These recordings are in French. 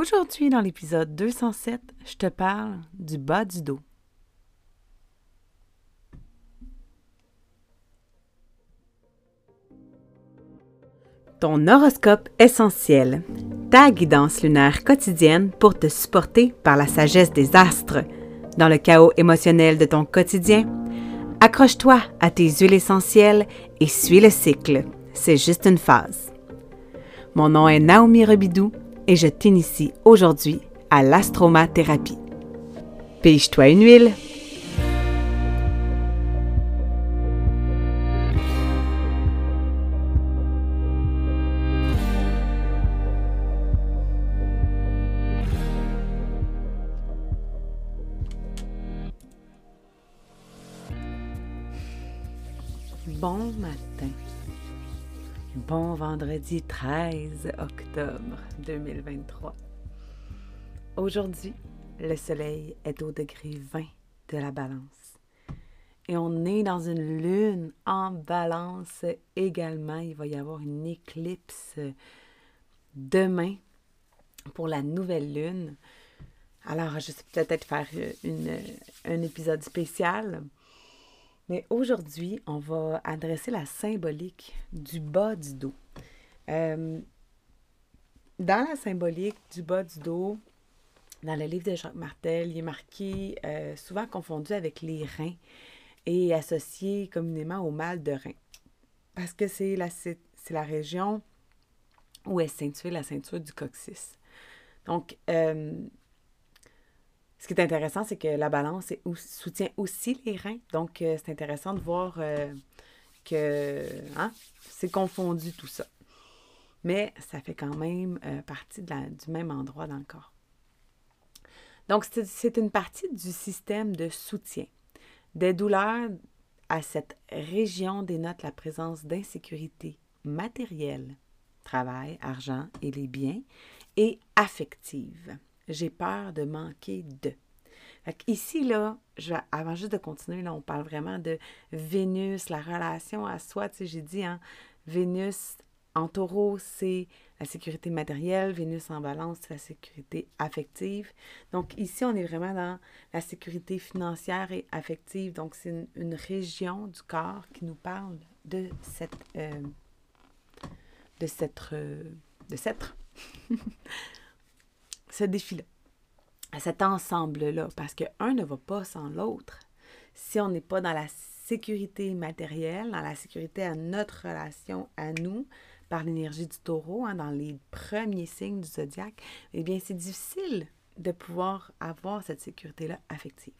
Aujourd'hui, dans l'épisode 207, je te parle du bas du dos. Ton horoscope essentiel, ta guidance lunaire quotidienne pour te supporter par la sagesse des astres. Dans le chaos émotionnel de ton quotidien, accroche-toi à tes huiles essentielles et suis le cycle. C'est juste une phase. Mon nom est Naomi Rebidou et je t'initie aujourd'hui à l'astromathérapie. Pige-toi une huile. Bon matin. Bon vendredi 13 octobre 2023. Aujourd'hui, le soleil est au degré 20 de la balance. Et on est dans une lune en balance également. Il va y avoir une éclipse demain pour la nouvelle lune. Alors, je sais peut-être faire un épisode spécial mais aujourd'hui, on va adresser la symbolique du bas du dos. Euh, dans la symbolique du bas du dos, dans le livre de Jacques Martel, il est marqué euh, souvent confondu avec les reins et associé communément au mal de rein. Parce que c'est la, région où est ceinturée la ceinture du coccyx. Donc, euh, ce qui est intéressant, c'est que la balance soutient aussi les reins. Donc, euh, c'est intéressant de voir euh, que hein, c'est confondu tout ça. Mais ça fait quand même euh, partie du même endroit dans le corps. Donc, c'est une partie du système de soutien. Des douleurs à cette région dénotent la présence d'insécurité matérielle, travail, argent et les biens, et affective j'ai peur de manquer de. ici, là, je, avant juste de continuer, là, on parle vraiment de Vénus, la relation à soi. Tu sais, j'ai dit, hein, Vénus en taureau, c'est la sécurité matérielle. Vénus en balance, c'est la sécurité affective. Donc ici, on est vraiment dans la sécurité financière et affective. Donc c'est une, région du corps qui nous parle de cette... Euh, de cette... Euh, de cette... ce défi-là, cet ensemble-là, parce qu'un ne va pas sans l'autre. Si on n'est pas dans la sécurité matérielle, dans la sécurité à notre relation à nous, par l'énergie du taureau, hein, dans les premiers signes du zodiaque, eh bien, c'est difficile de pouvoir avoir cette sécurité-là affective.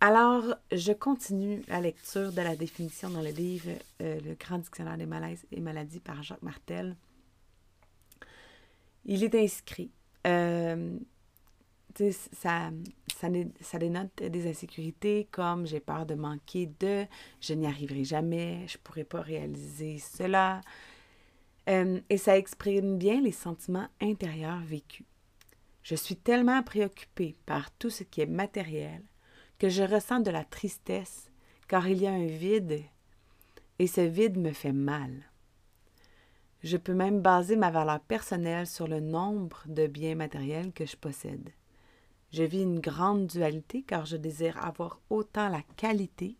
Alors, je continue la lecture de la définition dans le livre euh, Le Grand Dictionnaire des malaises et maladies par Jacques Martel. Il est inscrit euh, ça, ça, dénote des insécurités comme j'ai peur de manquer de, je n'y arriverai jamais, je ne pourrai pas réaliser cela. Euh, et ça exprime bien les sentiments intérieurs vécus. Je suis tellement préoccupée par tout ce qui est matériel que je ressens de la tristesse car il y a un vide et ce vide me fait mal. Je peux même baser ma valeur personnelle sur le nombre de biens matériels que je possède. Je vis une grande dualité car je désire avoir autant la qualité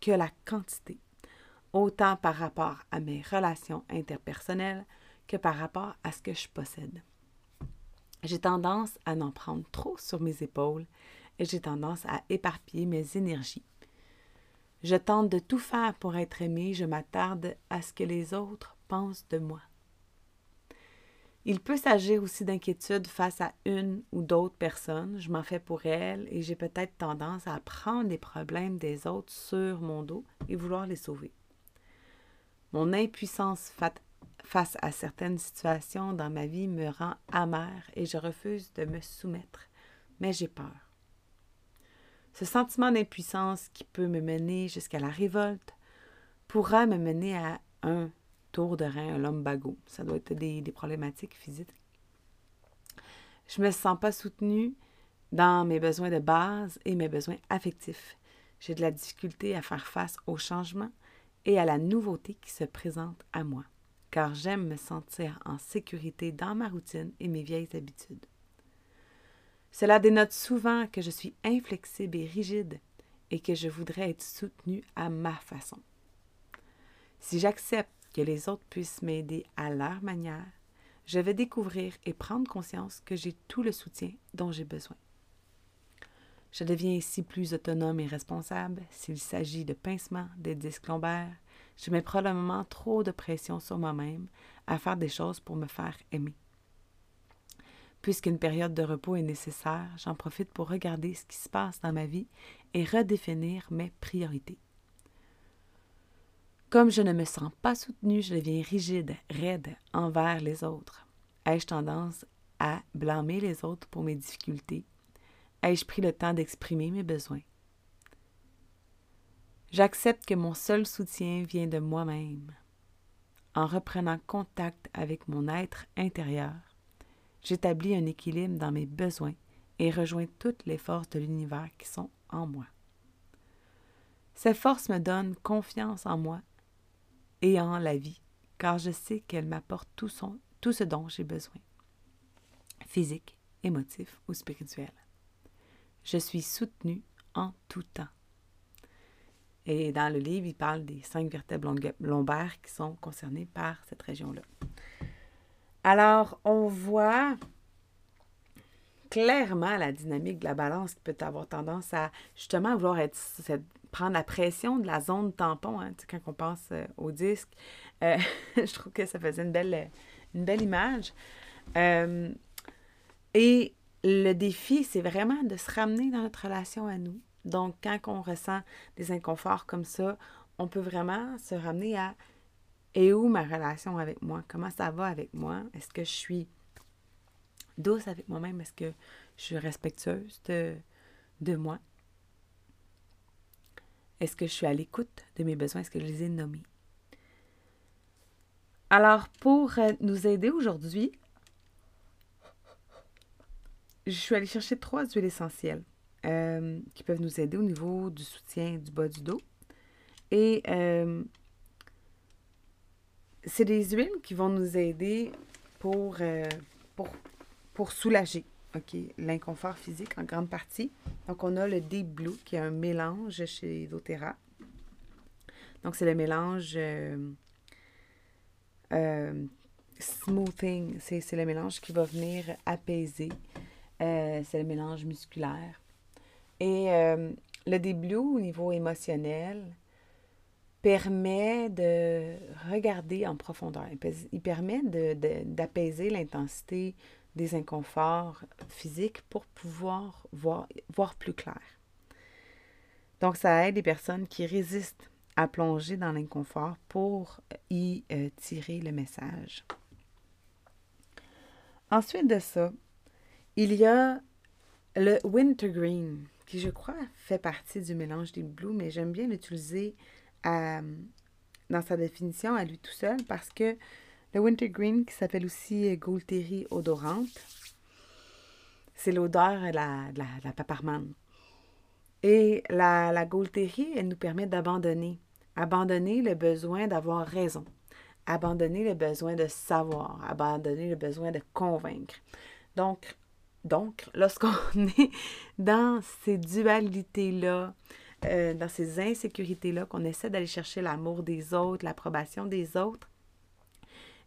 que la quantité, autant par rapport à mes relations interpersonnelles que par rapport à ce que je possède. J'ai tendance à n'en prendre trop sur mes épaules et j'ai tendance à éparpiller mes énergies. Je tente de tout faire pour être aimé, je m'attarde à ce que les autres de moi. Il peut s'agir aussi d'inquiétude face à une ou d'autres personnes. Je m'en fais pour elles et j'ai peut-être tendance à prendre les problèmes des autres sur mon dos et vouloir les sauver. Mon impuissance face à certaines situations dans ma vie me rend amère et je refuse de me soumettre, mais j'ai peur. Ce sentiment d'impuissance qui peut me mener jusqu'à la révolte pourra me mener à un tour de rein, un lumbago. Ça doit être des, problématiques physiques. Je ne me sens pas soutenue dans mes besoins de base et mes besoins affectifs. J'ai de la difficulté à faire face au changement et à la nouveauté qui se présente à moi. car j'aime me sentir en sécurité dans ma routine et mes vieilles habitudes. Cela dénote souvent que je suis inflexible et rigide et que je voudrais être soutenue à ma façon. Si j'accepte que les autres puissent m'aider à leur manière, je vais découvrir et prendre conscience que j'ai tout le soutien dont j'ai besoin. Je deviens ainsi plus autonome et responsable. S'il s'agit de pincements, des disques lombaires, je mets probablement trop de pression sur moi-même à faire des choses pour me faire aimer. Puisqu'une période de repos est nécessaire, j'en profite pour regarder ce qui se passe dans ma vie et redéfinir mes priorités. Comme je ne me sens pas soutenue, je deviens rigide, raide envers les autres. Ai-je tendance à blâmer les autres pour mes difficultés? Ai-je pris le temps d'exprimer mes besoins? J'accepte que mon seul soutien vient de moi-même. En reprenant contact avec mon être intérieur, j'établis un équilibre dans mes besoins et rejoins toutes les forces de l'univers qui sont en moi. Ces forces me donnent confiance en moi et en la vie, car je sais qu'elles m'apportent tout, tout ce dont j'ai besoin, physique, émotif ou spirituel. Je suis soutenue en tout temps. Et dans le livre, il parle des cinq vertèbres lombaires qui sont concernées par cette région-là. Alors, on voit clairement la dynamique de la balance qui peut avoir tendance à justement vouloir être, prendre la pression de la zone tampon, hein, quand on pense euh, au disque. Euh, je trouve que ça faisait une belle, une belle image. Euh, et le défi, c'est vraiment de se ramener dans notre relation à nous. Donc, quand on ressent des inconforts comme ça, on peut vraiment se ramener à et où ma relation avec moi? Comment ça va avec moi? Est-ce que je suis douce avec moi-même? Est-ce que je suis respectueuse de, de moi? Est-ce que je suis à l'écoute de mes besoins? Est-ce que je les ai nommés? Alors, pour euh, nous aider aujourd'hui, je suis allée chercher trois huiles essentielles euh, qui peuvent nous aider au niveau du soutien du bas du dos. Et euh, c'est des huiles qui vont nous aider pour, pour, pour soulager l'inconfort physique en grande partie. Donc, on a le Deep Blue qui est un mélange chez doTERRA. Donc, c'est le mélange smoothing. C'est le mélange qui va venir apaiser. c'est le mélange musculaire. Et euh, le début au niveau émotionnel permet de regarder en profondeur. Il permet d'apaiser l'intensité des inconforts physiques pour pouvoir voir, plus clair. Donc, ça aide les personnes qui résistent à plonger dans l'inconfort pour y euh, tirer le message. Ensuite de ça, il y a le wintergreen qui, je crois, fait partie du mélange des blues, mais j'aime bien l'utiliser euh, dans sa définition à lui tout seul parce que le wintergreen, qui s'appelle aussi Gaulterie odorante, c'est l'odeur de la, la. Et la, la elle nous permet d'abandonner. Abandonner le besoin d'avoir raison. Abandonner le besoin de savoir. Abandonner le besoin de convaincre. Donc, donc, lorsqu'on est dans ces dualités-là, euh, dans ces insécurités-là, qu'on essaie d'aller chercher l'amour des autres, l'approbation des autres,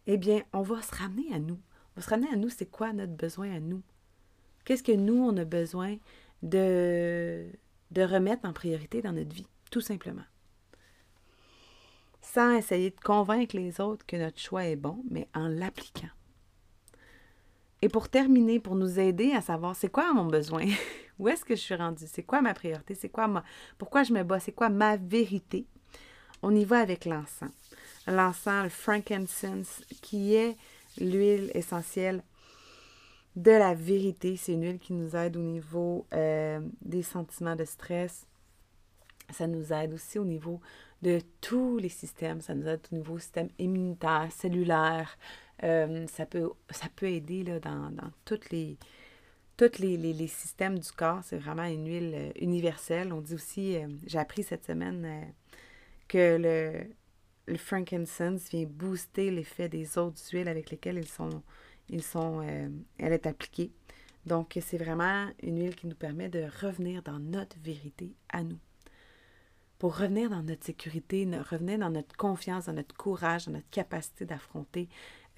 eh bien, on va se ramener à nous. On va se ramener à nous, c'est quoi notre besoin à nous? Qu'est-ce que nous, on a besoin de, de remettre en priorité dans notre vie, tout simplement? Sans essayer de convaincre les autres que notre choix est bon, mais en l'appliquant. Et pour terminer, pour nous aider à savoir c'est quoi mon besoin, où est-ce que je suis rendue, c'est quoi ma priorité, c'est quoi ma, pourquoi je me bats, c'est quoi ma vérité, on y va avec l'encens. L'encens, le frankincense, qui est l'huile essentielle de la vérité. C'est une huile qui nous aide au niveau euh, des sentiments de stress. Ça nous aide aussi au niveau de tous les systèmes. Ça nous aide au niveau système immunitaire, cellulaire, euh, ça, peut, ça peut aider là, dans, dans les, tous les, les, systèmes du corps. C'est vraiment une huile euh, universelle. On dit aussi, j'ai appris cette semaine que le, le frankincense vient booster l'effet des autres huiles avec lesquelles ils sont, ils euh, elle est appliquée. Donc, c'est vraiment une huile qui nous permet de revenir dans notre vérité à nous. Pour revenir dans notre sécurité, revenir dans notre confiance, dans notre courage, dans notre capacité d'affronter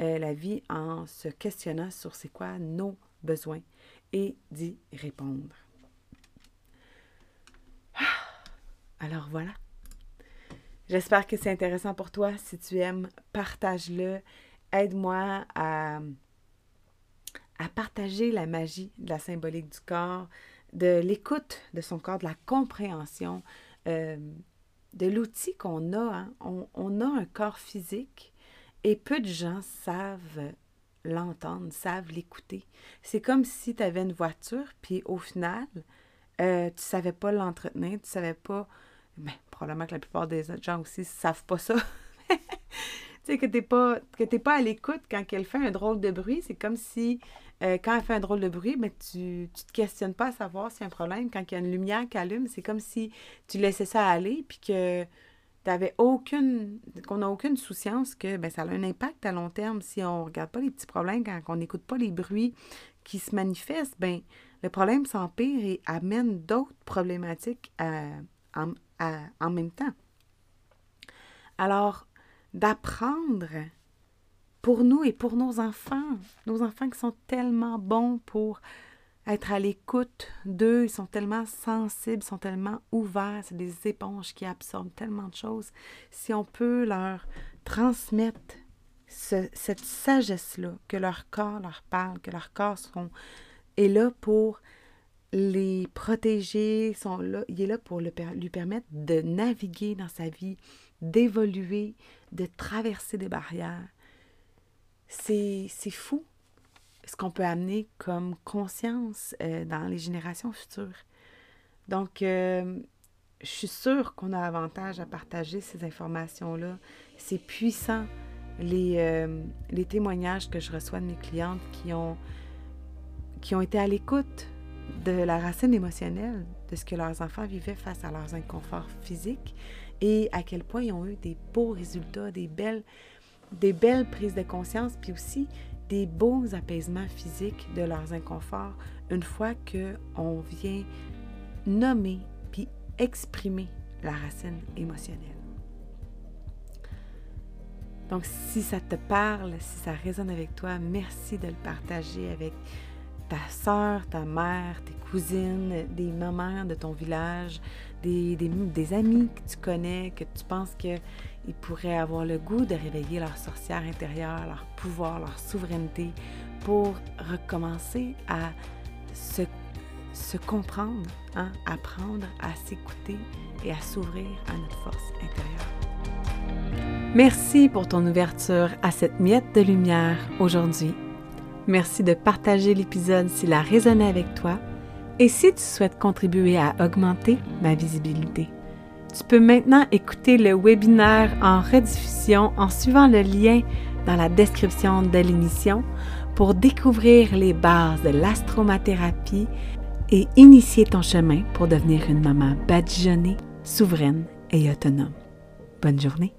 euh, la vie en se questionnant sur c'est quoi nos besoins et d'y répondre. Ah! Alors voilà. J'espère que c'est intéressant pour toi. Si tu aimes, partage-le. Aide-moi à, à partager la magie de la symbolique du corps, de l'écoute de son corps, de la compréhension, euh, de l'outil qu'on a. Hein. On, a un corps physique et peu de gens savent l'entendre, savent l'écouter. C'est comme si tu avais une voiture, puis au final, euh, tu savais pas l'entretenir, tu savais pas ben, probablement que la plupart des gens aussi ne savent pas ça. tu sais, que tu n'es pas, pas à l'écoute quand elle fait un drôle de bruit. C'est comme si, euh, quand elle fait un drôle de bruit, ben, tu ne te questionnes pas à savoir s'il y a un problème. Quand il y a une lumière qui allume, c'est comme si tu laissais ça aller, puis que tu aucune, qu'on n'a aucune souciance que ben, ça a un impact à long terme si on ne regarde pas les petits problèmes, quand on n'écoute pas les bruits qui se manifestent, ben le problème s'empire et amène d'autres problématiques à, en même temps. Alors, d'apprendre pour nous et pour nos enfants, nos enfants qui sont tellement bons pour être à l'écoute d'eux, ils sont tellement sensibles, sont tellement ouverts, c'est des éponges qui absorbent tellement de choses. Si on peut leur transmettre cette sagesse-là, que leur corps leur parle, que leur corps sont, est là pour les protéger, sont là, il est là pour lui permettre de naviguer dans sa vie, d'évoluer, de traverser des barrières. C'est fou ce qu'on peut amener comme conscience euh, dans les générations futures. Donc, euh, je suis sûre qu'on a avantage à partager ces informations-là. C'est puissant, les, euh, les témoignages que je reçois de mes clientes qui ont, qui ont été à l'écoute de la racine émotionnelle de ce que leurs enfants vivaient face à leurs inconforts physiques et à quel point ils ont eu des beaux résultats, des belles, des belles prises de conscience, puis aussi des beaux apaisements physiques de leurs inconforts une fois qu'on vient nommer puis exprimer la racine émotionnelle. Donc, si ça te parle, si ça résonne avec toi, merci de le partager avec ta soeur, ta mère, tes cousines, des mamans de ton village, des, des, amis que tu connais, que tu penses qu'ils pourraient avoir le goût de réveiller leur sorcière intérieure, leur pouvoir, leur souveraineté, pour recommencer à se, se comprendre, hein, apprendre à s'écouter et à s'ouvrir à notre force intérieure. Merci pour ton ouverture à cette miette de lumière aujourd'hui Merci de partager l'épisode s'il a résonné avec toi et si tu souhaites contribuer à augmenter ma visibilité. Tu peux maintenant écouter le webinaire en rediffusion en suivant le lien dans la description de l'émission pour découvrir les bases de l'astromathérapie et initier ton chemin pour devenir une maman badigeonnée, souveraine et autonome. Bonne journée!